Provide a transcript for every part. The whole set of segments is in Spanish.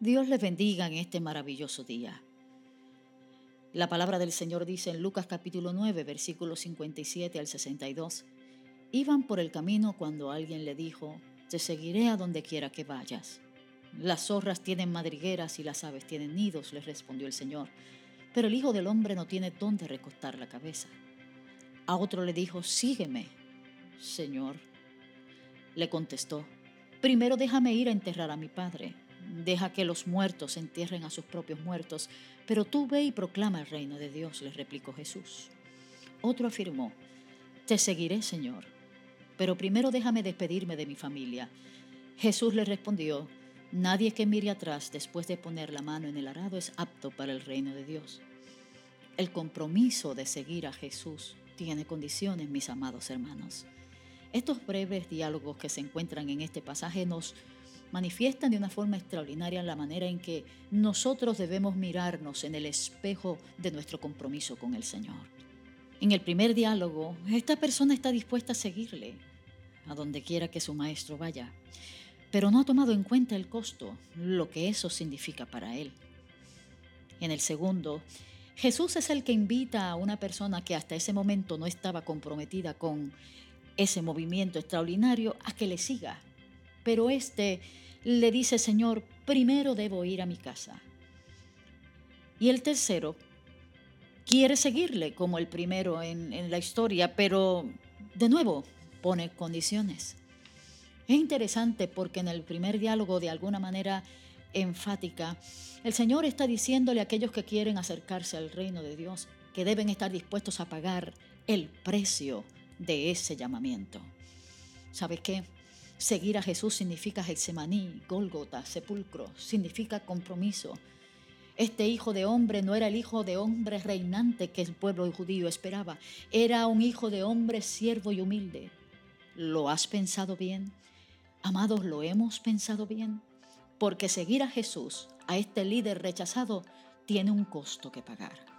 Dios les bendiga en este maravilloso día. La palabra del Señor dice en Lucas capítulo 9, versículos 57 al 62. Iban por el camino cuando alguien le dijo, te seguiré a donde quiera que vayas. Las zorras tienen madrigueras y las aves tienen nidos, les respondió el Señor, pero el Hijo del Hombre no tiene dónde recostar la cabeza. A otro le dijo, sígueme, Señor. Le contestó, primero déjame ir a enterrar a mi padre. Deja que los muertos entierren a sus propios muertos, pero tú ve y proclama el reino de Dios, le replicó Jesús. Otro afirmó, te seguiré, Señor, pero primero déjame despedirme de mi familia. Jesús le respondió, nadie que mire atrás después de poner la mano en el arado es apto para el reino de Dios. El compromiso de seguir a Jesús tiene condiciones, mis amados hermanos. Estos breves diálogos que se encuentran en este pasaje nos manifiestan de una forma extraordinaria la manera en que nosotros debemos mirarnos en el espejo de nuestro compromiso con el Señor. En el primer diálogo, esta persona está dispuesta a seguirle a donde quiera que su maestro vaya, pero no ha tomado en cuenta el costo, lo que eso significa para él. En el segundo, Jesús es el que invita a una persona que hasta ese momento no estaba comprometida con ese movimiento extraordinario a que le siga. Pero este le dice, Señor, primero debo ir a mi casa. Y el tercero quiere seguirle como el primero en, en la historia, pero de nuevo pone condiciones. Es interesante porque en el primer diálogo, de alguna manera enfática, el Señor está diciéndole a aquellos que quieren acercarse al reino de Dios que deben estar dispuestos a pagar el precio de ese llamamiento. ¿Sabes qué? Seguir a Jesús significa Getsemaní, Gólgota, sepulcro, significa compromiso. Este hijo de hombre no era el hijo de hombre reinante que el pueblo judío esperaba, era un hijo de hombre siervo y humilde. ¿Lo has pensado bien? Amados, ¿lo hemos pensado bien? Porque seguir a Jesús, a este líder rechazado, tiene un costo que pagar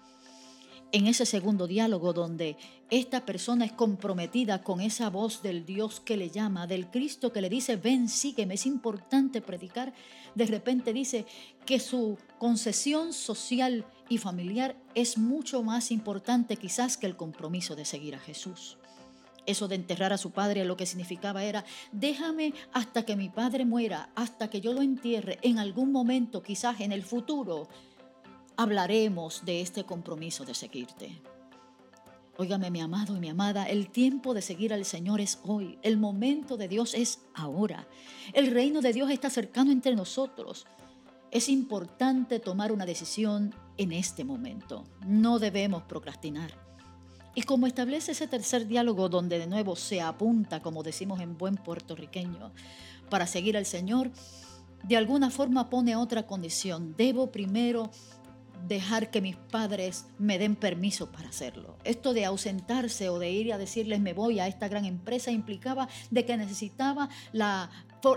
en ese segundo diálogo donde esta persona es comprometida con esa voz del Dios que le llama, del Cristo que le dice, ven, sígueme, es importante predicar, de repente dice que su concesión social y familiar es mucho más importante quizás que el compromiso de seguir a Jesús. Eso de enterrar a su padre lo que significaba era, déjame hasta que mi padre muera, hasta que yo lo entierre en algún momento, quizás en el futuro, hablaremos de este compromiso de seguirte. Óigame mi amado y mi amada, el tiempo de seguir al Señor es hoy, el momento de Dios es ahora. El reino de Dios está cercano entre nosotros. Es importante tomar una decisión en este momento. No debemos procrastinar. Y como establece ese tercer diálogo donde de nuevo se apunta, como decimos en buen puertorriqueño, para seguir al Señor, de alguna forma pone otra condición. Debo primero dejar que mis padres me den permiso para hacerlo. Esto de ausentarse o de ir a decirles me voy a esta gran empresa implicaba de que necesitaba la,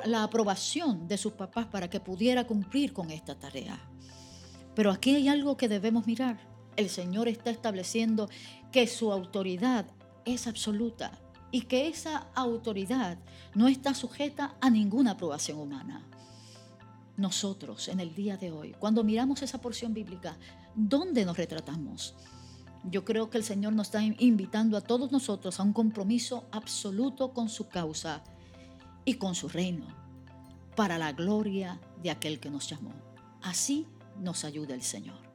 la aprobación de sus papás para que pudiera cumplir con esta tarea. Pero aquí hay algo que debemos mirar. El Señor está estableciendo que su autoridad es absoluta y que esa autoridad no está sujeta a ninguna aprobación humana nosotros en el día de hoy, cuando miramos esa porción bíblica, ¿dónde nos retratamos? Yo creo que el Señor nos está invitando a todos nosotros a un compromiso absoluto con su causa y con su reino, para la gloria de aquel que nos llamó. Así nos ayuda el Señor.